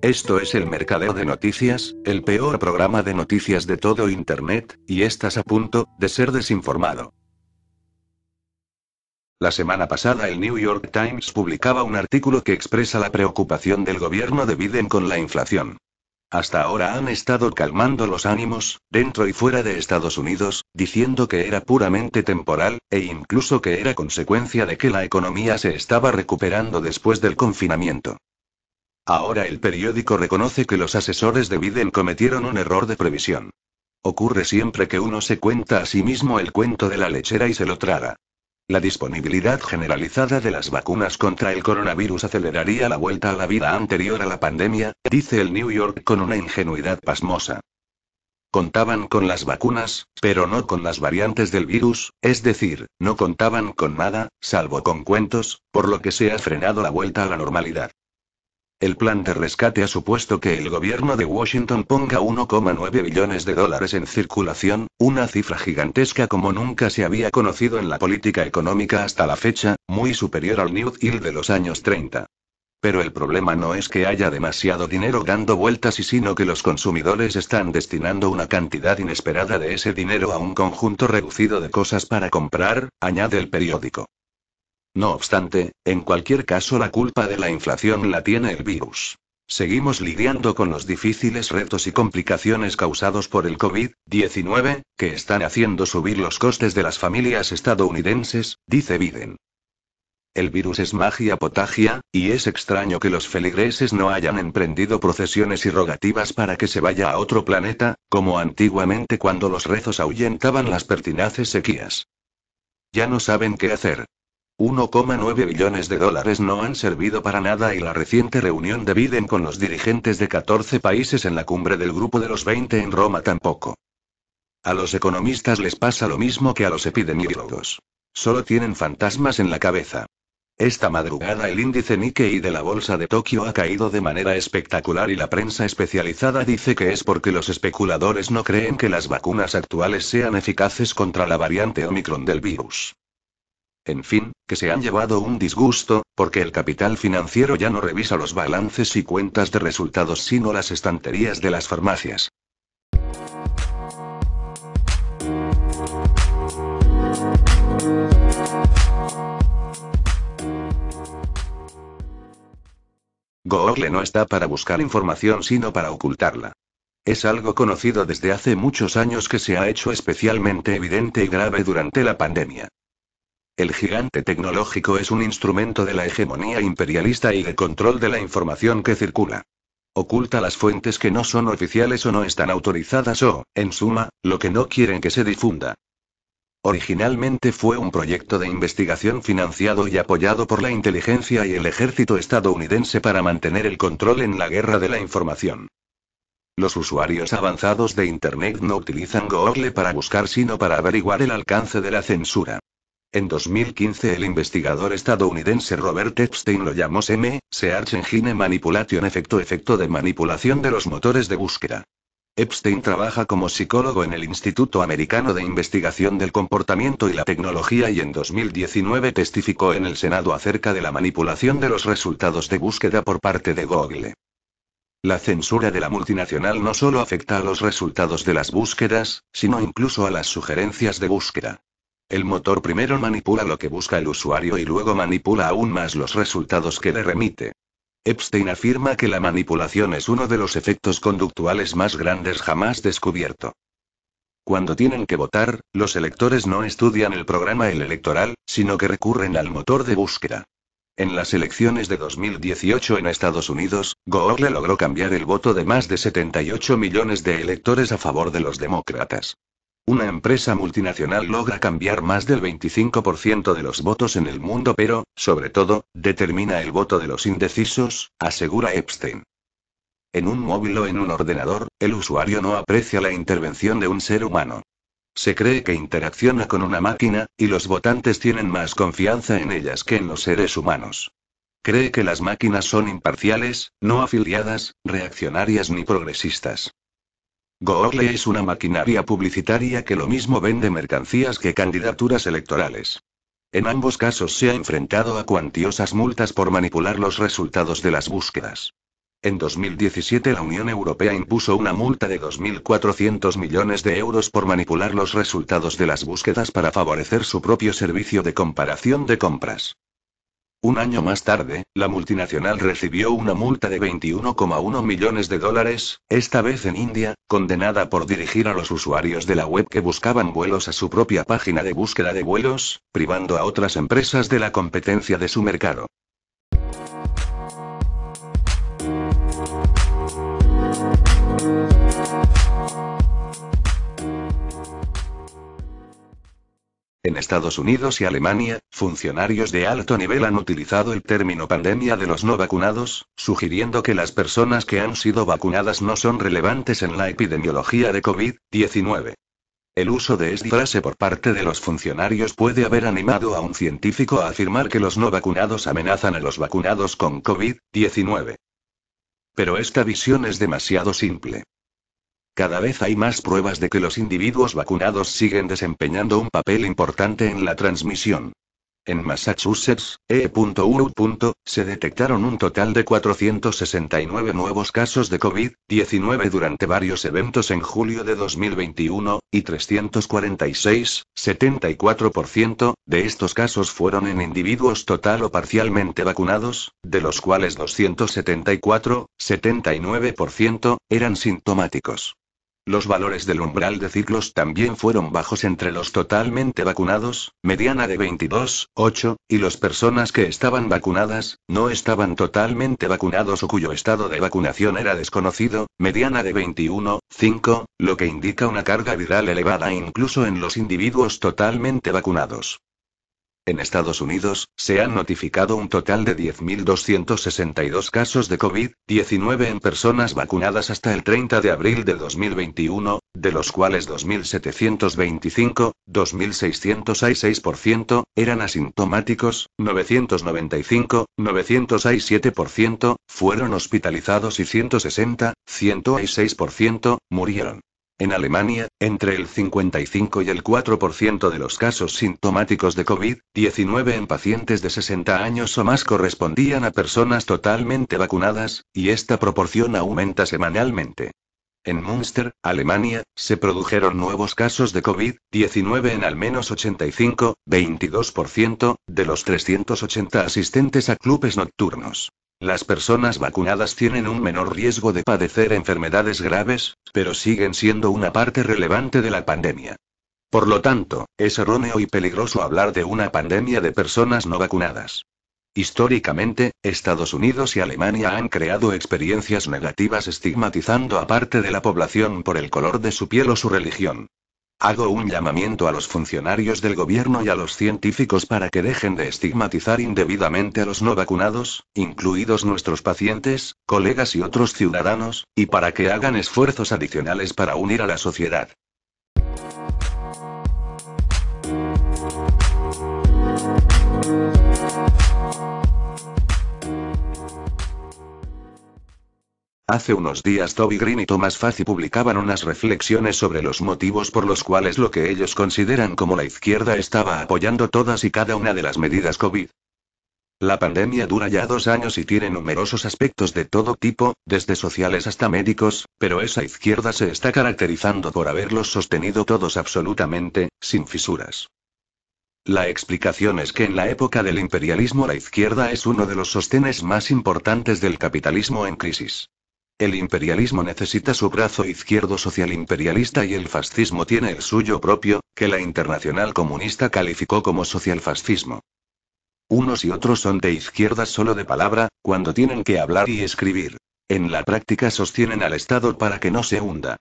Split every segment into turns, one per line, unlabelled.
Esto es el Mercadeo de Noticias, el peor programa de noticias de todo Internet, y estás a punto de ser desinformado. La semana pasada el New York Times publicaba un artículo que expresa la preocupación del gobierno de Biden con la inflación. Hasta ahora han estado calmando los ánimos, dentro y fuera de Estados Unidos, diciendo que era puramente temporal, e incluso que era consecuencia de que la economía se estaba recuperando después del confinamiento. Ahora el periódico reconoce que los asesores de Biden cometieron un error de previsión. Ocurre siempre que uno se cuenta a sí mismo el cuento de la lechera y se lo traga. La disponibilidad generalizada de las vacunas contra el coronavirus aceleraría la vuelta a la vida anterior a la pandemia, dice el New York con una ingenuidad pasmosa. Contaban con las vacunas, pero no con las variantes del virus, es decir, no contaban con nada, salvo con cuentos, por lo que se ha frenado la vuelta a la normalidad. El plan de rescate ha supuesto que el gobierno de Washington ponga 1,9 billones de dólares en circulación, una cifra gigantesca como nunca se había conocido en la política económica hasta la fecha, muy superior al New Deal de los años 30. Pero el problema no es que haya demasiado dinero dando vueltas y sino que los consumidores están destinando una cantidad inesperada de ese dinero a un conjunto reducido de cosas para comprar, añade el periódico. No obstante, en cualquier caso la culpa de la inflación la tiene el virus. Seguimos lidiando con los difíciles retos y complicaciones causados por el COVID-19, que están haciendo subir los costes de las familias estadounidenses, dice Biden. El virus es magia potagia, y es extraño que los feligreses no hayan emprendido procesiones y rogativas para que se vaya a otro planeta, como antiguamente cuando los rezos ahuyentaban las pertinaces sequías. Ya no saben qué hacer. 1,9 billones de dólares no han servido para nada y la reciente reunión de Biden con los dirigentes de 14 países en la cumbre del Grupo de los 20 en Roma tampoco. A los economistas les pasa lo mismo que a los epidemiólogos. Solo tienen fantasmas en la cabeza. Esta madrugada el índice Nikkei de la bolsa de Tokio ha caído de manera espectacular y la prensa especializada dice que es porque los especuladores no creen que las vacunas actuales sean eficaces contra la variante Omicron del virus. En fin, que se han llevado un disgusto, porque el capital financiero ya no revisa los balances y cuentas de resultados sino las estanterías de las farmacias. Google no está para buscar información sino para ocultarla. Es algo conocido desde hace muchos años que se ha hecho especialmente evidente y grave durante la pandemia. El gigante tecnológico es un instrumento de la hegemonía imperialista y de control de la información que circula. Oculta las fuentes que no son oficiales o no están autorizadas o, en suma, lo que no quieren que se difunda. Originalmente fue un proyecto de investigación financiado y apoyado por la inteligencia y el ejército estadounidense para mantener el control en la guerra de la información. Los usuarios avanzados de Internet no utilizan Google para buscar sino para averiguar el alcance de la censura. En 2015 el investigador estadounidense Robert Epstein lo llamó SEM, Search Engine Manipulation efecto efecto de manipulación de los motores de búsqueda. Epstein trabaja como psicólogo en el Instituto Americano de Investigación del Comportamiento y la Tecnología y en 2019 testificó en el Senado acerca de la manipulación de los resultados de búsqueda por parte de Google. La censura de la multinacional no solo afecta a los resultados de las búsquedas, sino incluso a las sugerencias de búsqueda. El motor primero manipula lo que busca el usuario y luego manipula aún más los resultados que le remite. Epstein afirma que la manipulación es uno de los efectos conductuales más grandes jamás descubierto. Cuando tienen que votar, los electores no estudian el programa el electoral, sino que recurren al motor de búsqueda. En las elecciones de 2018 en Estados Unidos, Google logró cambiar el voto de más de 78 millones de electores a favor de los demócratas. Una empresa multinacional logra cambiar más del 25% de los votos en el mundo, pero, sobre todo, determina el voto de los indecisos, asegura Epstein. En un móvil o en un ordenador, el usuario no aprecia la intervención de un ser humano. Se cree que interacciona con una máquina, y los votantes tienen más confianza en ellas que en los seres humanos. Cree que las máquinas son imparciales, no afiliadas, reaccionarias ni progresistas. Google es una maquinaria publicitaria que lo mismo vende mercancías que candidaturas electorales. En ambos casos se ha enfrentado a cuantiosas multas por manipular los resultados de las búsquedas. En 2017 la Unión Europea impuso una multa de 2.400 millones de euros por manipular los resultados de las búsquedas para favorecer su propio servicio de comparación de compras. Un año más tarde, la multinacional recibió una multa de 21,1 millones de dólares, esta vez en India, condenada por dirigir a los usuarios de la web que buscaban vuelos a su propia página de búsqueda de vuelos, privando a otras empresas de la competencia de su mercado. Estados Unidos y Alemania, funcionarios de alto nivel han utilizado el término pandemia de los no vacunados, sugiriendo que las personas que han sido vacunadas no son relevantes en la epidemiología de COVID-19. El uso de esta frase por parte de los funcionarios puede haber animado a un científico a afirmar que los no vacunados amenazan a los vacunados con COVID-19. Pero esta visión es demasiado simple. Cada vez hay más pruebas de que los individuos vacunados siguen desempeñando un papel importante en la transmisión. En Massachusetts, E.U. se detectaron un total de 469 nuevos casos de COVID-19 durante varios eventos en julio de 2021, y 346, 74%, de estos casos fueron en individuos total o parcialmente vacunados, de los cuales 274, 79%, eran sintomáticos. Los valores del umbral de ciclos también fueron bajos entre los totalmente vacunados, mediana de 22, 8, y las personas que estaban vacunadas, no estaban totalmente vacunados o cuyo estado de vacunación era desconocido, mediana de 21, 5, lo que indica una carga viral elevada incluso en los individuos totalmente vacunados. En Estados Unidos, se han notificado un total de 10.262 casos de COVID-19 en personas vacunadas hasta el 30 de abril de 2021, de los cuales 2.725, 2.606%, eran asintomáticos, 995, 906,7%, fueron hospitalizados y 160, 106%, murieron. En Alemania, entre el 55 y el 4% de los casos sintomáticos de COVID-19 en pacientes de 60 años o más correspondían a personas totalmente vacunadas, y esta proporción aumenta semanalmente. En Münster, Alemania, se produjeron nuevos casos de COVID-19 en al menos 85, 22%, de los 380 asistentes a clubes nocturnos. Las personas vacunadas tienen un menor riesgo de padecer enfermedades graves, pero siguen siendo una parte relevante de la pandemia. Por lo tanto, es erróneo y peligroso hablar de una pandemia de personas no vacunadas. Históricamente, Estados Unidos y Alemania han creado experiencias negativas estigmatizando a parte de la población por el color de su piel o su religión. Hago un llamamiento a los funcionarios del gobierno y a los científicos para que dejen de estigmatizar indebidamente a los no vacunados, incluidos nuestros pacientes, colegas y otros ciudadanos, y para que hagan esfuerzos adicionales para unir a la sociedad. Hace unos días Toby Green y Thomas Fazzi publicaban unas reflexiones sobre los motivos por los cuales lo que ellos consideran como la izquierda estaba apoyando todas y cada una de las medidas COVID. La pandemia dura ya dos años y tiene numerosos aspectos de todo tipo, desde sociales hasta médicos, pero esa izquierda se está caracterizando por haberlos sostenido todos absolutamente, sin fisuras. La explicación es que en la época del imperialismo la izquierda es uno de los sostenes más importantes del capitalismo en crisis. El imperialismo necesita su brazo izquierdo social imperialista y el fascismo tiene el suyo propio, que la Internacional Comunista calificó como socialfascismo. Unos y otros son de izquierda solo de palabra, cuando tienen que hablar y escribir. En la práctica sostienen al Estado para que no se hunda.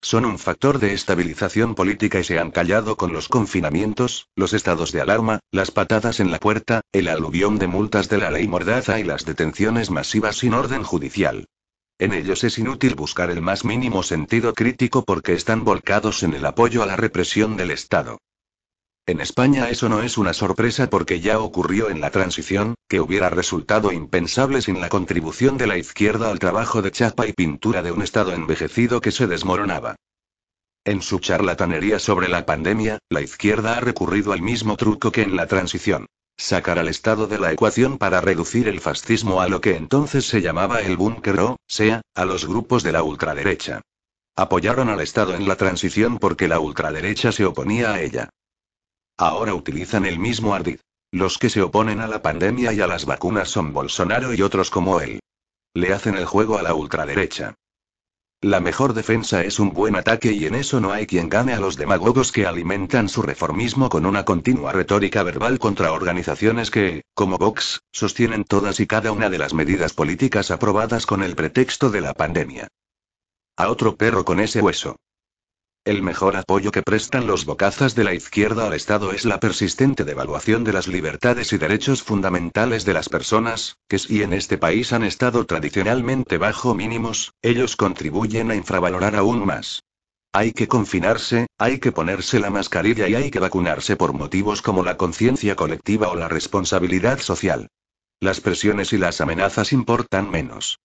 Son un factor de estabilización política y se han callado con los confinamientos, los estados de alarma, las patadas en la puerta, el aluvión de multas de la ley Mordaza y las detenciones masivas sin orden judicial. En ellos es inútil buscar el más mínimo sentido crítico porque están volcados en el apoyo a la represión del Estado. En España eso no es una sorpresa porque ya ocurrió en la transición, que hubiera resultado impensable sin la contribución de la izquierda al trabajo de chapa y pintura de un Estado envejecido que se desmoronaba. En su charlatanería sobre la pandemia, la izquierda ha recurrido al mismo truco que en la transición. Sacar al Estado de la ecuación para reducir el fascismo a lo que entonces se llamaba el búnker o, sea, a los grupos de la ultraderecha. Apoyaron al Estado en la transición porque la ultraderecha se oponía a ella. Ahora utilizan el mismo ardid. Los que se oponen a la pandemia y a las vacunas son Bolsonaro y otros como él. Le hacen el juego a la ultraderecha. La mejor defensa es un buen ataque y en eso no hay quien gane a los demagogos que alimentan su reformismo con una continua retórica verbal contra organizaciones que, como Vox, sostienen todas y cada una de las medidas políticas aprobadas con el pretexto de la pandemia. A otro perro con ese hueso. El mejor apoyo que prestan los bocazas de la izquierda al Estado es la persistente devaluación de las libertades y derechos fundamentales de las personas, que si en este país han estado tradicionalmente bajo mínimos, ellos contribuyen a infravalorar aún más. Hay que confinarse, hay que ponerse la mascarilla y hay que vacunarse por motivos como la conciencia colectiva o la responsabilidad social. Las presiones y las amenazas importan menos.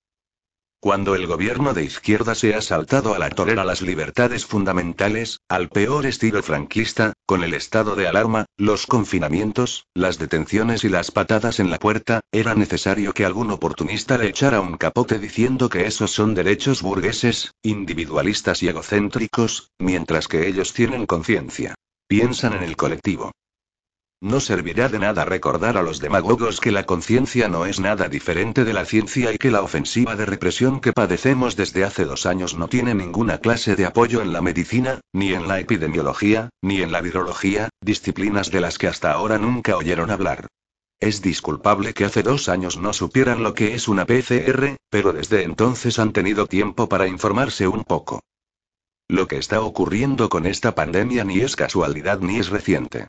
Cuando el gobierno de izquierda se ha saltado a la torera las libertades fundamentales, al peor estilo franquista, con el estado de alarma, los confinamientos, las detenciones y las patadas en la puerta, era necesario que algún oportunista le echara un capote diciendo que esos son derechos burgueses, individualistas y egocéntricos, mientras que ellos tienen conciencia. Piensan en el colectivo. No servirá de nada recordar a los demagogos que la conciencia no es nada diferente de la ciencia y que la ofensiva de represión que padecemos desde hace dos años no tiene ninguna clase de apoyo en la medicina, ni en la epidemiología, ni en la virología, disciplinas de las que hasta ahora nunca oyeron hablar. Es disculpable que hace dos años no supieran lo que es una PCR, pero desde entonces han tenido tiempo para informarse un poco. Lo que está ocurriendo con esta pandemia ni es casualidad ni es reciente.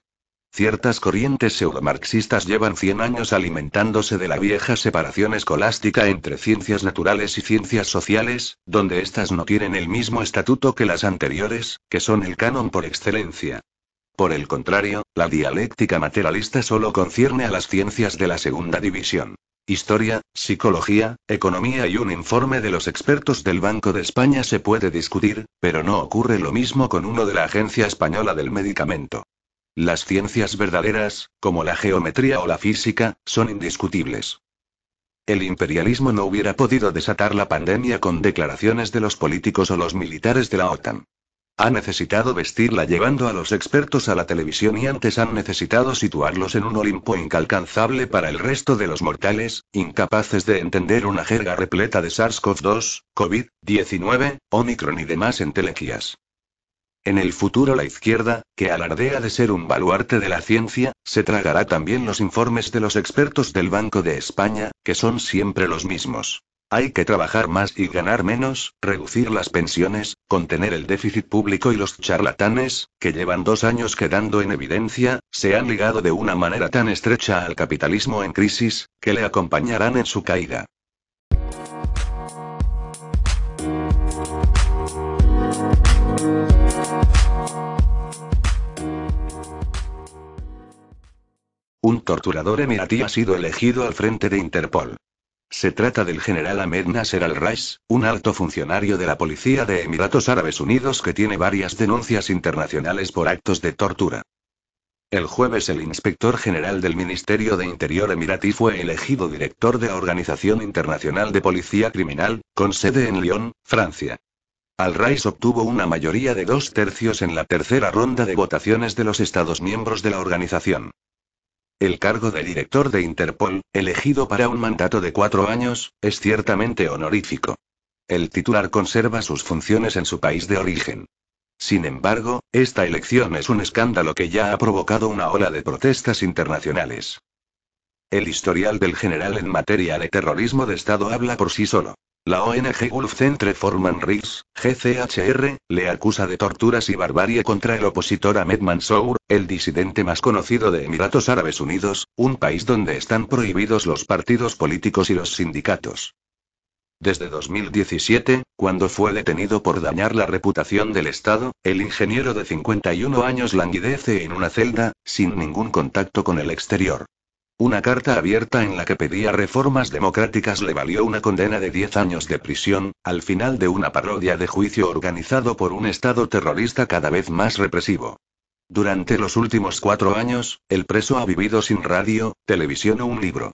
Ciertas corrientes pseudomarxistas llevan 100 años alimentándose de la vieja separación escolástica entre ciencias naturales y ciencias sociales, donde éstas no tienen el mismo estatuto que las anteriores, que son el canon por excelencia. Por el contrario, la dialéctica materialista solo concierne a las ciencias de la segunda división. Historia, psicología, economía y un informe de los expertos del Banco de España se puede discutir, pero no ocurre lo mismo con uno de la Agencia Española del Medicamento. Las ciencias verdaderas, como la geometría o la física, son indiscutibles. El imperialismo no hubiera podido desatar la pandemia con declaraciones de los políticos o los militares de la OTAN. Ha necesitado vestirla llevando a los expertos a la televisión y antes han necesitado situarlos en un Olimpo incalcanzable para el resto de los mortales, incapaces de entender una jerga repleta de SARS-CoV-2, COVID-19, Omicron y demás entelequias. En el futuro la izquierda, que alardea de ser un baluarte de la ciencia, se tragará también los informes de los expertos del Banco de España, que son siempre los mismos. Hay que trabajar más y ganar menos, reducir las pensiones, contener el déficit público y los charlatanes, que llevan dos años quedando en evidencia, se han ligado de una manera tan estrecha al capitalismo en crisis, que le acompañarán en su caída. Un torturador emiratí ha sido elegido al frente de Interpol. Se trata del general Ahmed Nasser al-Rais, un alto funcionario de la policía de Emiratos Árabes Unidos que tiene varias denuncias internacionales por actos de tortura. El jueves el inspector general del Ministerio de Interior emiratí fue elegido director de la Organización Internacional de Policía Criminal, con sede en Lyon, Francia. Al-Rais obtuvo una mayoría de dos tercios en la tercera ronda de votaciones de los Estados miembros de la organización. El cargo de director de Interpol, elegido para un mandato de cuatro años, es ciertamente honorífico. El titular conserva sus funciones en su país de origen. Sin embargo, esta elección es un escándalo que ya ha provocado una ola de protestas internacionales. El historial del general en materia de terrorismo de Estado habla por sí solo. La ONG Gulf Centre for Man GCHR, le acusa de torturas y barbarie contra el opositor Ahmed Mansour, el disidente más conocido de Emiratos Árabes Unidos, un país donde están prohibidos los partidos políticos y los sindicatos. Desde 2017, cuando fue detenido por dañar la reputación del Estado, el ingeniero de 51 años languidece en una celda, sin ningún contacto con el exterior. Una carta abierta en la que pedía reformas democráticas le valió una condena de 10 años de prisión, al final de una parodia de juicio organizado por un Estado terrorista cada vez más represivo. Durante los últimos cuatro años, el preso ha vivido sin radio, televisión o un libro.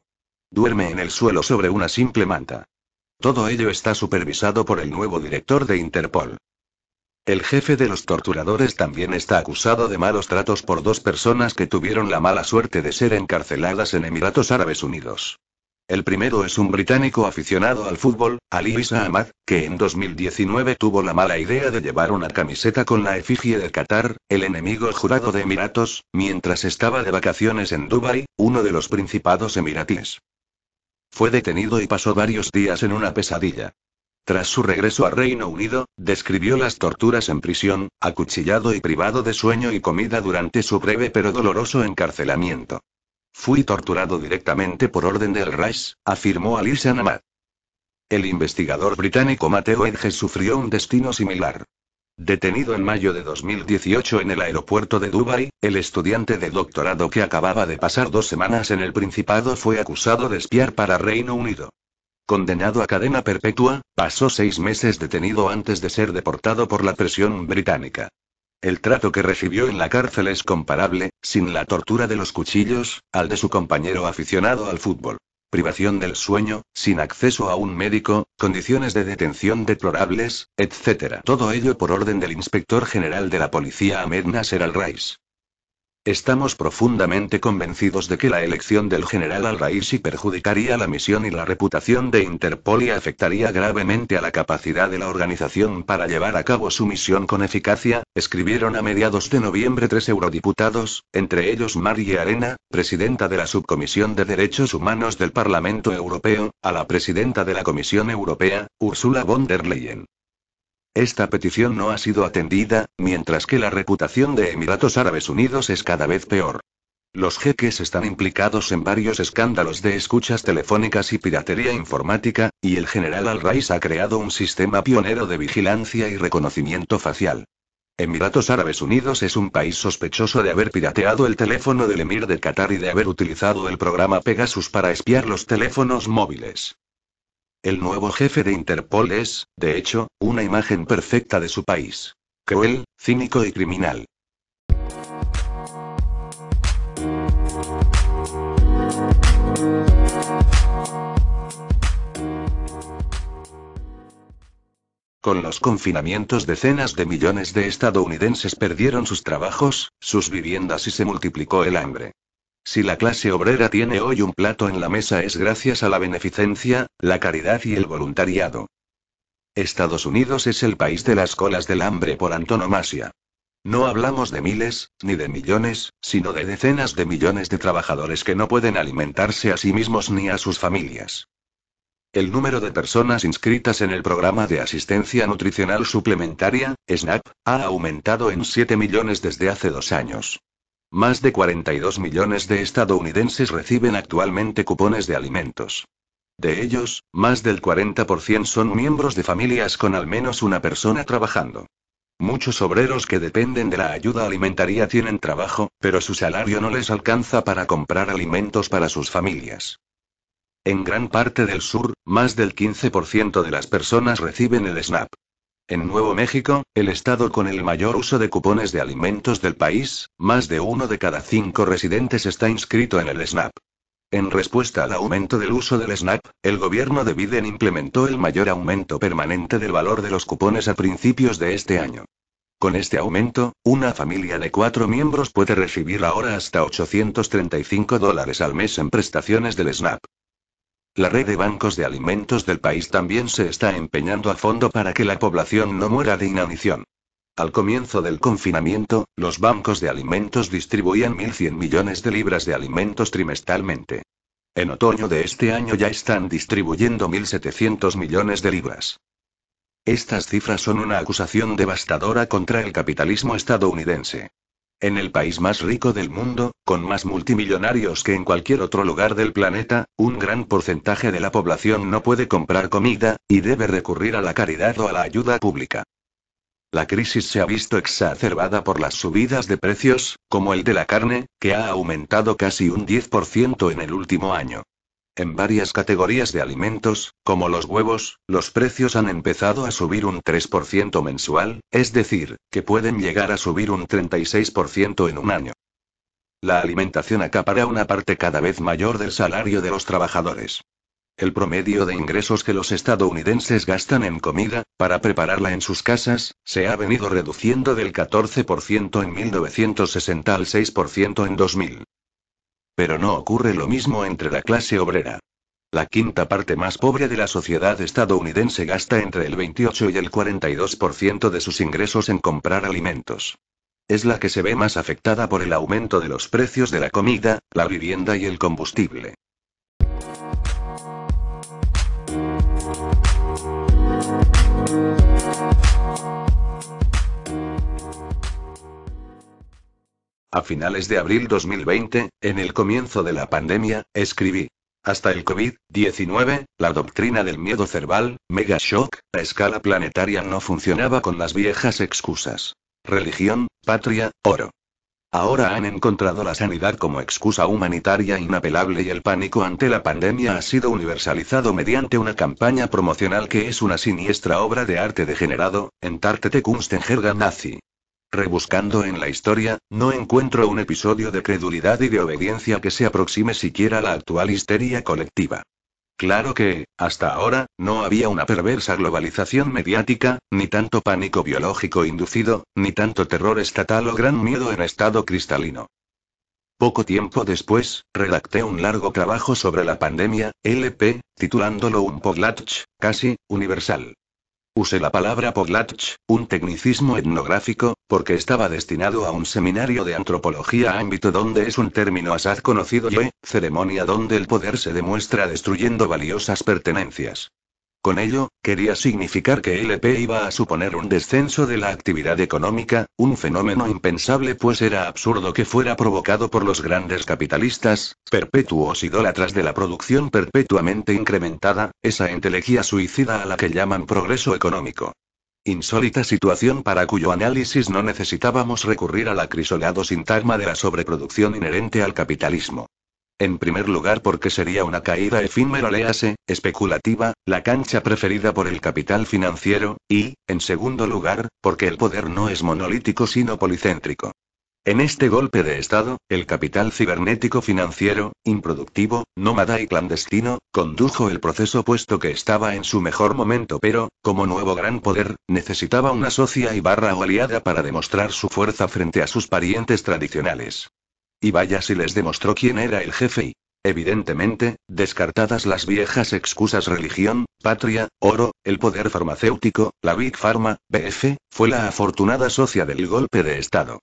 Duerme en el suelo sobre una simple manta. Todo ello está supervisado por el nuevo director de Interpol. El jefe de los torturadores también está acusado de malos tratos por dos personas que tuvieron la mala suerte de ser encarceladas en Emiratos Árabes Unidos. El primero es un británico aficionado al fútbol, Ali Isa Ahmad, que en 2019 tuvo la mala idea de llevar una camiseta con la efigie de Qatar, el enemigo jurado de Emiratos, mientras estaba de vacaciones en Dubái, uno de los principados emiratíes. Fue detenido y pasó varios días en una pesadilla. Tras su regreso a Reino Unido, describió las torturas en prisión, acuchillado y privado de sueño y comida durante su breve pero doloroso encarcelamiento. Fui torturado directamente por orden del Reich, afirmó Alisa Namad. El investigador británico Mateo Edges sufrió un destino similar. Detenido en mayo de 2018 en el aeropuerto de Dubái, el estudiante de doctorado que acababa de pasar dos semanas en el Principado fue acusado de espiar para Reino Unido. Condenado a cadena perpetua, pasó seis meses detenido antes de ser deportado por la presión británica. El trato que recibió en la cárcel es comparable, sin la tortura de los cuchillos, al de su compañero aficionado al fútbol privación del sueño, sin acceso a un médico, condiciones de detención deplorables, etc. Todo ello por orden del inspector general de la policía Ahmed Nasser al-Rais. Estamos profundamente convencidos de que la elección del general al-Raisi perjudicaría la misión y la reputación de Interpol y afectaría gravemente a la capacidad de la organización para llevar a cabo su misión con eficacia, escribieron a mediados de noviembre tres eurodiputados, entre ellos Marie Arena, presidenta de la Subcomisión de Derechos Humanos del Parlamento Europeo, a la presidenta de la Comisión Europea, Ursula von der Leyen. Esta petición no ha sido atendida, mientras que la reputación de Emiratos Árabes Unidos es cada vez peor. Los jeques están implicados en varios escándalos de escuchas telefónicas y piratería informática, y el general Al-Rais ha creado un sistema pionero de vigilancia y reconocimiento facial. Emiratos Árabes Unidos es un país sospechoso de haber pirateado el teléfono del emir de Qatar y de haber utilizado el programa Pegasus para espiar los teléfonos móviles. El nuevo jefe de Interpol es, de hecho, una imagen perfecta de su país. Cruel, cínico y criminal. Con los confinamientos decenas de millones de estadounidenses perdieron sus trabajos, sus viviendas y se multiplicó el hambre. Si la clase obrera tiene hoy un plato en la mesa es gracias a la beneficencia, la caridad y el voluntariado. Estados Unidos es el país de las colas del hambre por antonomasia. No hablamos de miles, ni de millones, sino de decenas de millones de trabajadores que no pueden alimentarse a sí mismos ni a sus familias. El número de personas inscritas en el programa de asistencia nutricional suplementaria, SNAP, ha aumentado en 7 millones desde hace dos años. Más de 42 millones de estadounidenses reciben actualmente cupones de alimentos. De ellos, más del 40% son miembros de familias con al menos una persona trabajando. Muchos obreros que dependen de la ayuda alimentaria tienen trabajo, pero su salario no les alcanza para comprar alimentos para sus familias. En gran parte del sur, más del 15% de las personas reciben el SNAP. En Nuevo México, el estado con el mayor uso de cupones de alimentos del país, más de uno de cada cinco residentes está inscrito en el SNAP. En respuesta al aumento del uso del SNAP, el gobierno de Biden implementó el mayor aumento permanente del valor de los cupones a principios de este año. Con este aumento, una familia de cuatro miembros puede recibir ahora hasta 835 dólares al mes en prestaciones del SNAP. La red de bancos de alimentos del país también se está empeñando a fondo para que la población no muera de inanición. Al comienzo del confinamiento, los bancos de alimentos distribuían 1.100 millones de libras de alimentos trimestralmente. En otoño de este año ya están distribuyendo 1.700 millones de libras. Estas cifras son una acusación devastadora contra el capitalismo estadounidense. En el país más rico del mundo, con más multimillonarios que en cualquier otro lugar del planeta, un gran porcentaje de la población no puede comprar comida, y debe recurrir a la caridad o a la ayuda pública. La crisis se ha visto exacerbada por las subidas de precios, como el de la carne, que ha aumentado casi un 10% en el último año. En varias categorías de alimentos, como los huevos, los precios han empezado a subir un 3% mensual, es decir, que pueden llegar a subir un 36% en un año. La alimentación acapara una parte cada vez mayor del salario de los trabajadores. El promedio de ingresos que los estadounidenses gastan en comida, para prepararla en sus casas, se ha venido reduciendo del 14% en 1960 al 6% en 2000. Pero no ocurre lo mismo entre la clase obrera. La quinta parte más pobre de la sociedad estadounidense gasta entre el 28 y el 42% de sus ingresos en comprar alimentos. Es la que se ve más afectada por el aumento de los precios de la comida, la vivienda y el combustible. A finales de abril 2020, en el comienzo de la pandemia, escribí. Hasta el COVID-19, la doctrina del miedo cerval, mega shock, a escala planetaria no funcionaba con las viejas excusas. Religión, patria, oro. Ahora han encontrado la sanidad como excusa humanitaria inapelable y el pánico ante la pandemia ha sido universalizado mediante una campaña promocional que es una siniestra obra de arte degenerado, en Tartete Kunst nazi. Rebuscando en la historia, no encuentro un episodio de credulidad y de obediencia que se aproxime siquiera a la actual histeria colectiva. Claro que, hasta ahora, no había una perversa globalización mediática, ni tanto pánico biológico inducido, ni tanto terror estatal o gran miedo en estado cristalino. Poco tiempo después, redacté un largo trabajo sobre la pandemia, LP, titulándolo un podlatch, casi, universal. Usé la palabra Poglatch, un tecnicismo etnográfico, porque estaba destinado a un seminario de antropología ámbito donde es un término asaz conocido y ceremonia donde el poder se demuestra destruyendo valiosas pertenencias. Con ello, quería significar que LP iba a suponer un descenso de la actividad económica, un fenómeno impensable pues era absurdo que fuera provocado por los grandes capitalistas, perpetuos idólatras de la producción perpetuamente incrementada, esa entelequia suicida a la que llaman progreso económico. Insólita situación para cuyo análisis no necesitábamos recurrir al acrisolado sintagma de la sobreproducción inherente al capitalismo. En primer lugar porque sería una caída efímera, léase, especulativa, la cancha preferida por el capital financiero, y, en segundo lugar, porque el poder no es monolítico sino policéntrico. En este golpe de Estado, el capital cibernético financiero, improductivo, nómada y clandestino, condujo el proceso puesto que estaba en su mejor momento pero, como nuevo gran poder, necesitaba una socia y barra o aliada para demostrar su fuerza frente a sus parientes tradicionales. Y vaya si les demostró quién era el jefe y, evidentemente, descartadas las viejas excusas religión, patria, oro, el poder farmacéutico, la Big Pharma, BF, fue la afortunada socia del golpe de Estado.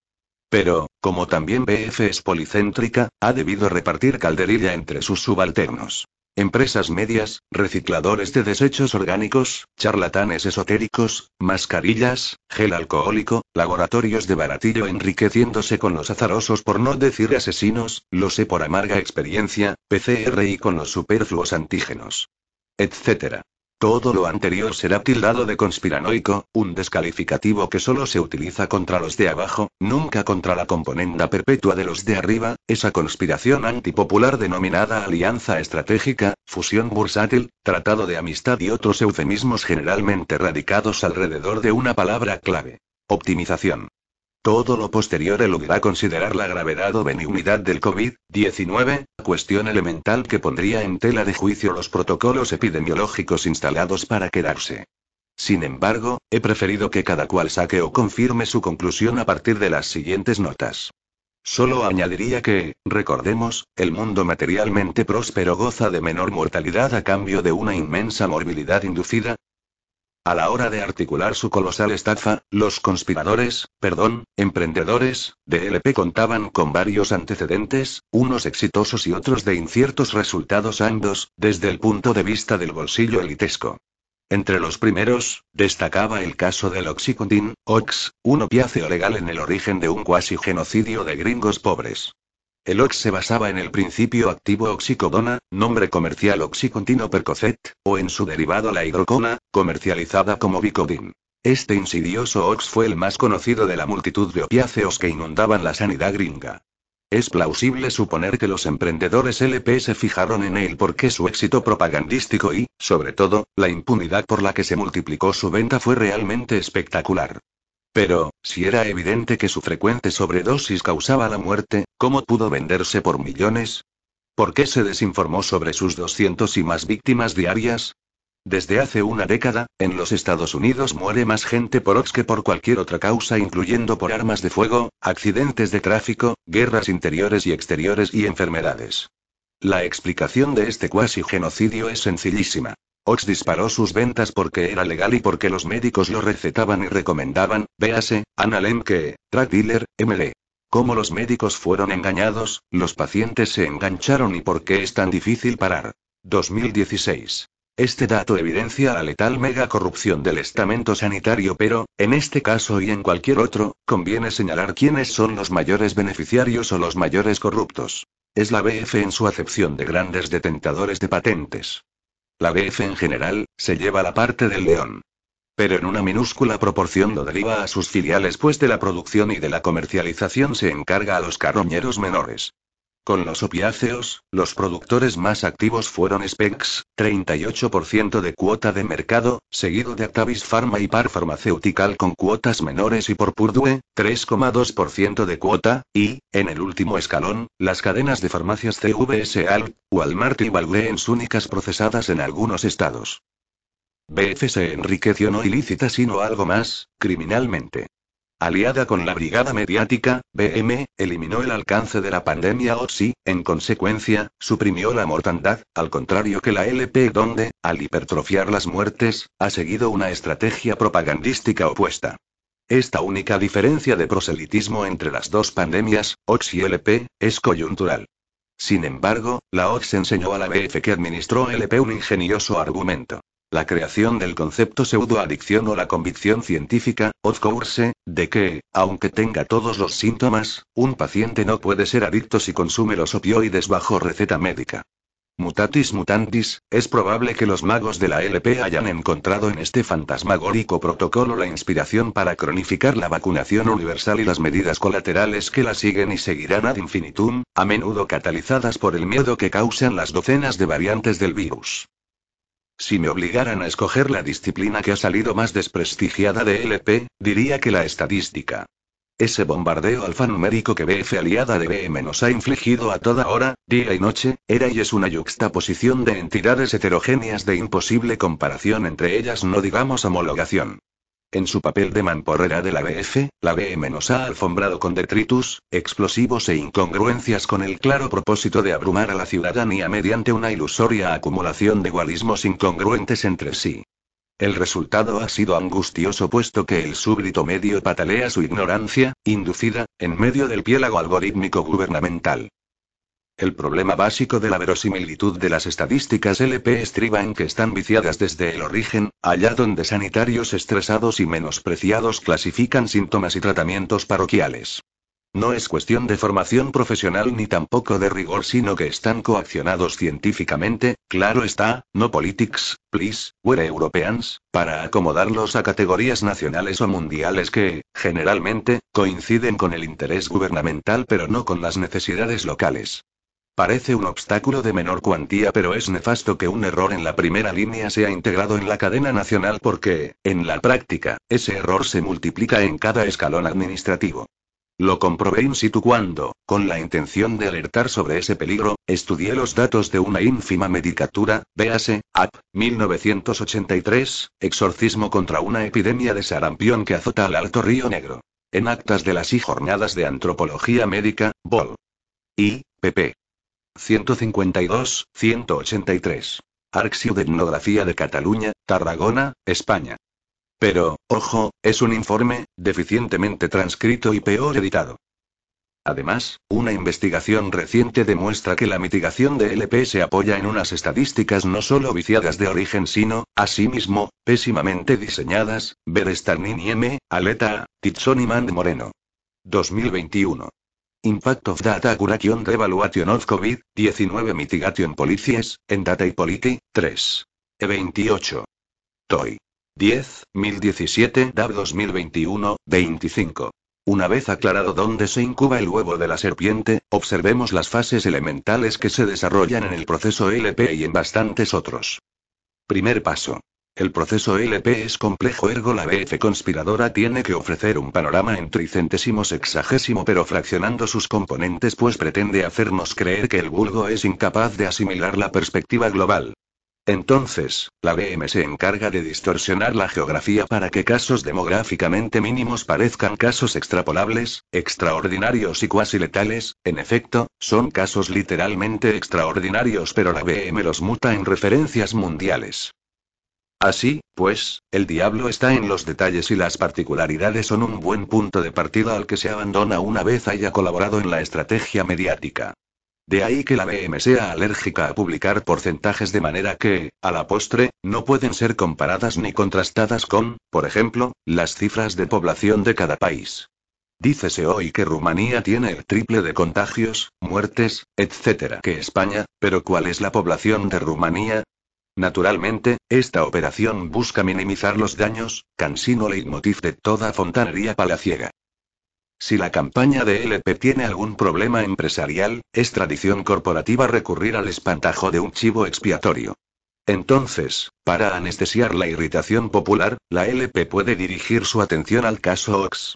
Pero, como también BF es policéntrica, ha debido repartir calderilla entre sus subalternos. Empresas medias, recicladores de desechos orgánicos, charlatanes esotéricos, mascarillas, gel alcohólico, laboratorios de baratillo enriqueciéndose con los azarosos por no decir asesinos, lo sé por amarga experiencia, PCR y con los superfluos antígenos. Etcétera. Todo lo anterior será tildado de conspiranoico, un descalificativo que solo se utiliza contra los de abajo, nunca contra la componenda perpetua de los de arriba, esa conspiración antipopular denominada alianza estratégica, fusión bursátil, tratado de amistad y otros eufemismos generalmente radicados alrededor de una palabra clave. Optimización. Todo lo posterior eludirá considerar la gravedad o benignidad del COVID-19, cuestión elemental que pondría en tela de juicio los protocolos epidemiológicos instalados para quedarse. Sin embargo, he preferido que cada cual saque o confirme su conclusión a partir de las siguientes notas. Solo añadiría que, recordemos, el mundo materialmente próspero goza de menor mortalidad a cambio de una inmensa morbilidad inducida, a la hora de articular su colosal estafa, los conspiradores, perdón, emprendedores, de LP contaban con varios antecedentes, unos exitosos y otros de inciertos resultados ambos, desde el punto de vista del bolsillo elitesco. Entre los primeros, destacaba el caso del Oxycontin, OX, un opiáceo legal en el origen de un cuasi genocidio de gringos pobres. El OX se basaba en el principio activo oxicodona, nombre comercial Oxycontin o Percocet, o en su derivado la hidrocona, comercializada como Vicodin. Este insidioso OX fue el más conocido de la multitud de opiáceos que inundaban la sanidad gringa. Es plausible suponer que los emprendedores LP se fijaron en él porque su éxito propagandístico y, sobre todo, la impunidad por la que se multiplicó su venta fue realmente espectacular. Pero, si era evidente que su frecuente sobredosis causaba la muerte, ¿cómo pudo venderse por millones? ¿Por qué se desinformó sobre sus 200 y más víctimas diarias? Desde hace una década, en los Estados Unidos muere más gente por OX que por cualquier otra causa, incluyendo por armas de fuego, accidentes de tráfico, guerras interiores y exteriores y enfermedades. La explicación de este cuasi genocidio es sencillísima. Ox disparó sus ventas porque era legal y porque los médicos lo recetaban y recomendaban, véase, Anna Lemke, drug dealer, MLE. Como los médicos fueron engañados, los pacientes se engancharon y por qué es tan difícil parar. 2016. Este dato evidencia la letal mega corrupción del estamento sanitario, pero, en este caso y en cualquier otro, conviene señalar quiénes son los mayores beneficiarios o los mayores corruptos. Es la BF en su acepción de grandes detentadores de patentes. La BF en general, se lleva la parte del león. Pero en una minúscula proporción lo deriva a sus filiales, pues de la producción y de la comercialización se encarga a los carroñeros menores. Con los opiáceos, los productores más activos fueron Specs, 38% de cuota de mercado, seguido de Actavis Pharma y Par Pharmaceutical con cuotas menores y por Purdue, 3,2% de cuota, y, en el último escalón, las cadenas de farmacias CVS Al, Walmart y Walgreens únicas procesadas en algunos estados. BF se enriqueció no ilícita sino algo más, criminalmente. Aliada con la brigada mediática, BM, eliminó el alcance de la pandemia OXI, en consecuencia, suprimió la mortandad, al contrario que la LP donde, al hipertrofiar las muertes, ha seguido una estrategia propagandística opuesta. Esta única diferencia de proselitismo entre las dos pandemias, OX y LP, es coyuntural. Sin embargo, la OX enseñó a la BF que administró LP un ingenioso argumento. La creación del concepto pseudoadicción o la convicción científica, of course, de que, aunque tenga todos los síntomas, un paciente no puede ser adicto si consume los opioides bajo receta médica. Mutatis mutantis, es probable que los magos de la LP hayan encontrado en este fantasmagórico protocolo la inspiración para cronificar la vacunación universal y las medidas colaterales que la siguen y seguirán ad infinitum, a menudo catalizadas por el miedo que causan las docenas de variantes del virus. Si me obligaran a escoger la disciplina que ha salido más desprestigiada de LP, diría que la estadística. Ese bombardeo alfanumérico que BF aliada de BM nos ha infligido a toda hora, día y noche, era y es una yuxtaposición de entidades heterogéneas de imposible comparación entre ellas, no digamos homologación. En su papel de mamporrera de la BF, la BM nos ha alfombrado con detritus, explosivos e incongruencias con el claro propósito de abrumar a la ciudadanía mediante una ilusoria acumulación de guarismos incongruentes entre sí. El resultado ha sido angustioso puesto que el súbdito medio patalea su ignorancia, inducida, en medio del piélago algorítmico gubernamental. El problema básico de la verosimilitud de las estadísticas LP estriba en que están viciadas desde el origen, allá donde sanitarios estresados y menospreciados clasifican síntomas y tratamientos parroquiales. No es cuestión de formación profesional ni tampoco de rigor, sino que están coaccionados científicamente, claro está, no politics, please, we're Europeans, para acomodarlos a categorías nacionales o mundiales que, generalmente, coinciden con el interés gubernamental pero no con las necesidades locales. Parece un obstáculo de menor cuantía, pero es nefasto que un error en la primera línea sea integrado en la cadena nacional porque, en la práctica, ese error se multiplica en cada escalón administrativo. Lo comprobé in situ cuando, con la intención de alertar sobre ese peligro, estudié los datos de una ínfima medicatura, véase, AP, 1983, exorcismo contra una epidemia de sarampión que azota al Alto Río Negro. En actas de las I Jornadas de Antropología Médica, Bol. I, pp. 152, 183. Arxiu de de Cataluña, Tarragona, España. Pero, ojo, es un informe, deficientemente transcrito y peor editado. Además, una investigación reciente demuestra que la mitigación de LP se apoya en unas estadísticas no solo viciadas de origen sino, asimismo, pésimamente diseñadas, ver Starnin M, Aleta, Titson y Mand Moreno. 2021. Impact of Data Accuración Evaluation of COVID-19 Mitigation Policies, en Data y Polity, 3. E28. TOI. 10, 1017 DAB 2021, 25. Una vez aclarado dónde se incuba el huevo de la serpiente, observemos las fases elementales que se desarrollan en el proceso LP y en bastantes otros. Primer paso. El proceso LP es complejo ergo la BF conspiradora tiene que ofrecer un panorama en tricentésimo sexagésimo pero fraccionando sus componentes pues pretende hacernos creer que el vulgo es incapaz de asimilar la perspectiva global. Entonces, la BM se encarga de distorsionar la geografía para que casos demográficamente mínimos parezcan casos extrapolables, extraordinarios y cuasi letales, en efecto, son casos literalmente extraordinarios pero la BM los muta en referencias mundiales. Así, pues, el diablo está en los detalles y las particularidades son un buen punto de partida al que se abandona una vez haya colaborado en la estrategia mediática. De ahí que la BM sea alérgica a publicar porcentajes de manera que, a la postre, no pueden ser comparadas ni contrastadas con, por ejemplo, las cifras de población de cada país. Dícese hoy que Rumanía tiene el triple de contagios, muertes, etc. que España, pero ¿cuál es la población de Rumanía? Naturalmente, esta operación busca minimizar los daños, cansino leitmotiv de toda fontanería palaciega. Si la campaña de LP tiene algún problema empresarial, es tradición corporativa recurrir al espantajo de un chivo expiatorio. Entonces, para anestesiar la irritación popular, la LP puede dirigir su atención al caso Ox.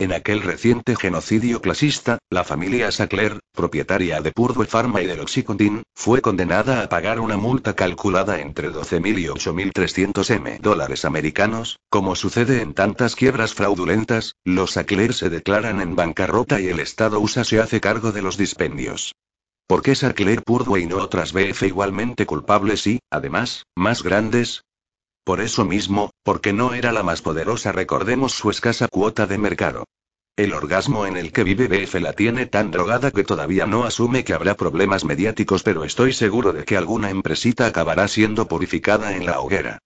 En aquel reciente genocidio clasista, la familia Sackler, propietaria de Purdue Pharma y del Oxycontin, fue condenada a pagar una multa calculada entre 12.000 y 8.300 M dólares americanos. Como sucede en tantas quiebras fraudulentas, los Sackler se declaran en bancarrota y el Estado USA se hace cargo de los dispendios. ¿Por qué Sackler Purdue y no otras BF igualmente culpables y, además, más grandes? Por eso mismo, porque no era la más poderosa, recordemos su escasa cuota de mercado. El orgasmo en el que vive BF la tiene tan drogada que todavía no asume que habrá problemas mediáticos, pero estoy seguro de que alguna empresita acabará siendo purificada en la hoguera.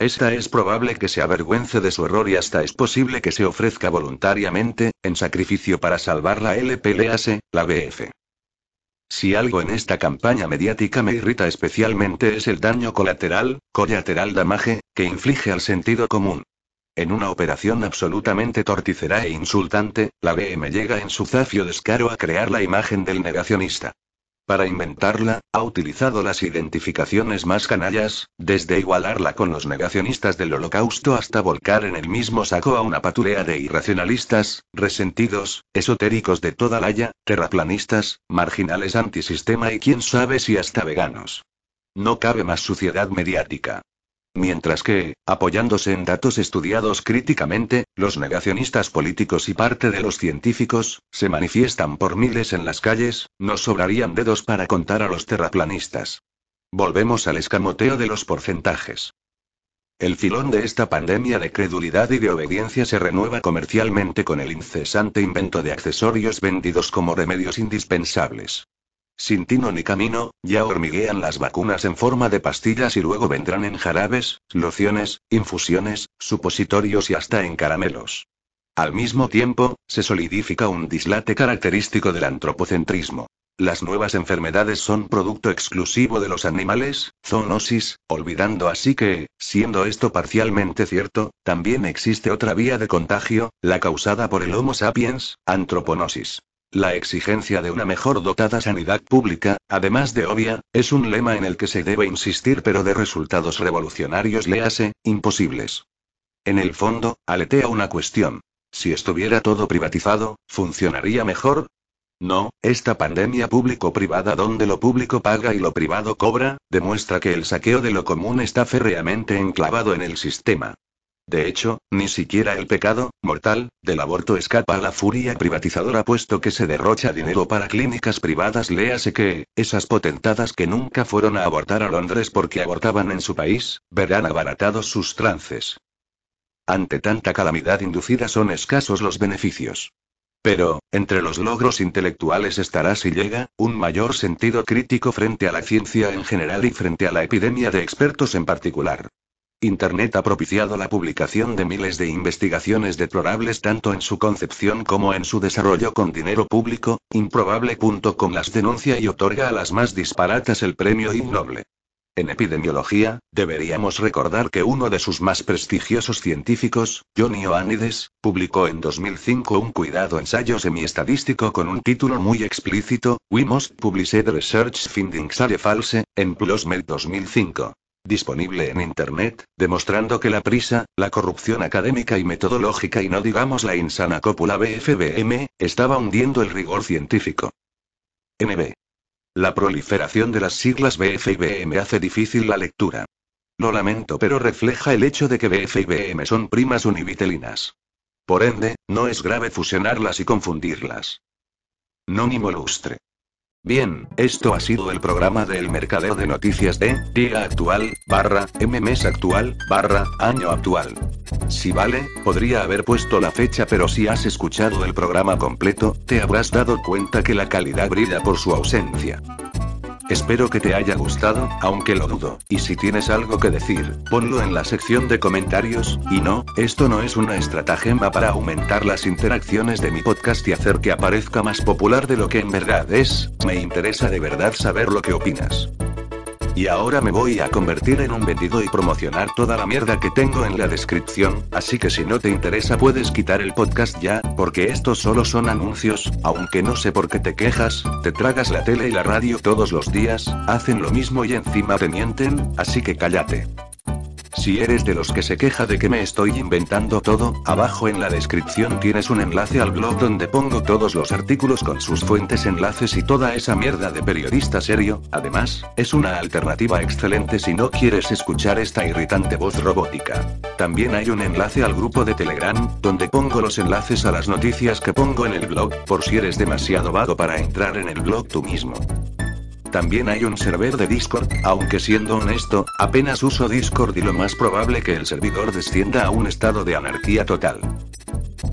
Esta es probable que se avergüence de su error y hasta es posible que se ofrezca voluntariamente, en sacrificio para salvar la LPLAS, la BF. Si algo en esta campaña mediática me irrita especialmente es el daño colateral, colateral damage, que inflige al sentido común. En una operación absolutamente torticera e insultante, la BM llega en su zafio descaro a crear la imagen del negacionista. Para inventarla, ha utilizado las identificaciones más canallas, desde igualarla con los negacionistas del holocausto hasta volcar en el mismo saco a una patulea de irracionalistas, resentidos, esotéricos de toda laya, terraplanistas, marginales antisistema y quién sabe si hasta veganos. No cabe más suciedad mediática. Mientras que, apoyándose en datos estudiados críticamente, los negacionistas políticos y parte de los científicos, se manifiestan por miles en las calles, nos sobrarían dedos para contar a los terraplanistas. Volvemos al escamoteo de los porcentajes. El filón de esta pandemia de credulidad y de obediencia se renueva comercialmente con el incesante invento de accesorios vendidos como remedios indispensables. Sin tino ni camino, ya hormiguean las vacunas en forma de pastillas y luego vendrán en jarabes, lociones, infusiones, supositorios y hasta en caramelos. Al mismo tiempo, se solidifica un dislate característico del antropocentrismo. Las nuevas enfermedades son producto exclusivo de los animales, zoonosis, olvidando así que, siendo esto parcialmente cierto, también existe otra vía de contagio, la causada por el Homo sapiens, antroponosis. La exigencia de una mejor dotada sanidad pública, además de obvia, es un lema en el que se debe insistir pero de resultados revolucionarios léase, imposibles. En el fondo, aletea una cuestión. Si estuviera todo privatizado, ¿funcionaría mejor? No, esta pandemia público-privada donde lo público paga y lo privado cobra, demuestra que el saqueo de lo común está férreamente enclavado en el sistema. De hecho, ni siquiera el pecado, mortal, del aborto escapa a la furia privatizadora puesto que se derrocha dinero para clínicas privadas. Léase que, esas potentadas que nunca fueron a abortar a Londres porque abortaban en su país, verán abaratados sus trances. Ante tanta calamidad inducida son escasos los beneficios. Pero, entre los logros intelectuales estará si llega, un mayor sentido crítico frente a la ciencia en general y frente a la epidemia de expertos en particular. Internet ha propiciado la publicación de miles de investigaciones deplorables tanto en su concepción como en su desarrollo con dinero público, improbable.com las denuncia y otorga a las más disparatas el premio Ig Noble. En epidemiología, deberíamos recordar que uno de sus más prestigiosos científicos, John Ioannidis, publicó en 2005 un cuidado ensayo semiestadístico con un título muy explícito, We Most Published Research Findings Are False, en PLOSMED 2005 disponible en Internet, demostrando que la prisa, la corrupción académica y metodológica y no digamos la insana cópula BFBM, estaba hundiendo el rigor científico. NB. La proliferación de las siglas BF y BM hace difícil la lectura. Lo lamento, pero refleja el hecho de que BF y BM son primas univitelinas. Por ende, no es grave fusionarlas y confundirlas. Nónimo lustre. Bien, esto ha sido el programa del mercadeo de noticias de día actual, barra, mes actual, barra, año actual. Si vale, podría haber puesto la fecha, pero si has escuchado el programa completo, te habrás dado cuenta que la calidad brilla por su ausencia. Espero que te haya gustado, aunque lo dudo, y si tienes algo que decir, ponlo en la sección de comentarios, y no, esto no es una estratagema para aumentar las interacciones de mi podcast y hacer que aparezca más popular de lo que en verdad es, me interesa de verdad saber lo que opinas. Y ahora me voy a convertir en un vendido y promocionar toda la mierda que tengo en la descripción, así que si no te interesa puedes quitar el podcast ya, porque estos solo son anuncios, aunque no sé por qué te quejas, te tragas la tele y la radio todos los días, hacen lo mismo y encima te mienten, así que cállate. Si eres de los que se queja de que me estoy inventando todo, abajo en la descripción tienes un enlace al blog donde pongo todos los artículos con sus fuentes, enlaces y toda esa mierda de periodista serio. Además, es una alternativa excelente si no quieres escuchar esta irritante voz robótica. También hay un enlace al grupo de Telegram, donde pongo los enlaces a las noticias que pongo en el blog, por si eres demasiado vago para entrar en el blog tú mismo. También hay un server de Discord, aunque siendo honesto, apenas uso Discord y lo más probable que el servidor descienda a un estado de anarquía total.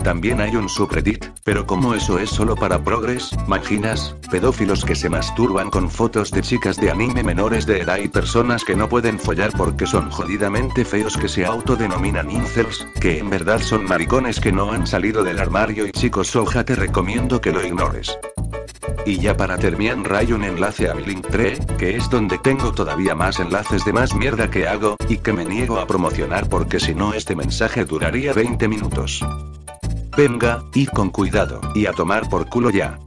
También hay un subreddit, pero como eso es solo para progres, maginas, pedófilos que se masturban con fotos de chicas de anime menores de edad y personas que no pueden follar porque son jodidamente feos que se autodenominan incels, que en verdad son maricones que no han salido del armario y chicos soja te recomiendo que lo ignores. Y ya para terminar hay un enlace a mi Linktree, que es donde tengo todavía más enlaces de más mierda que hago, y que me niego a promocionar porque si no este mensaje duraría 20 minutos. Venga, y con cuidado, y a tomar por culo ya.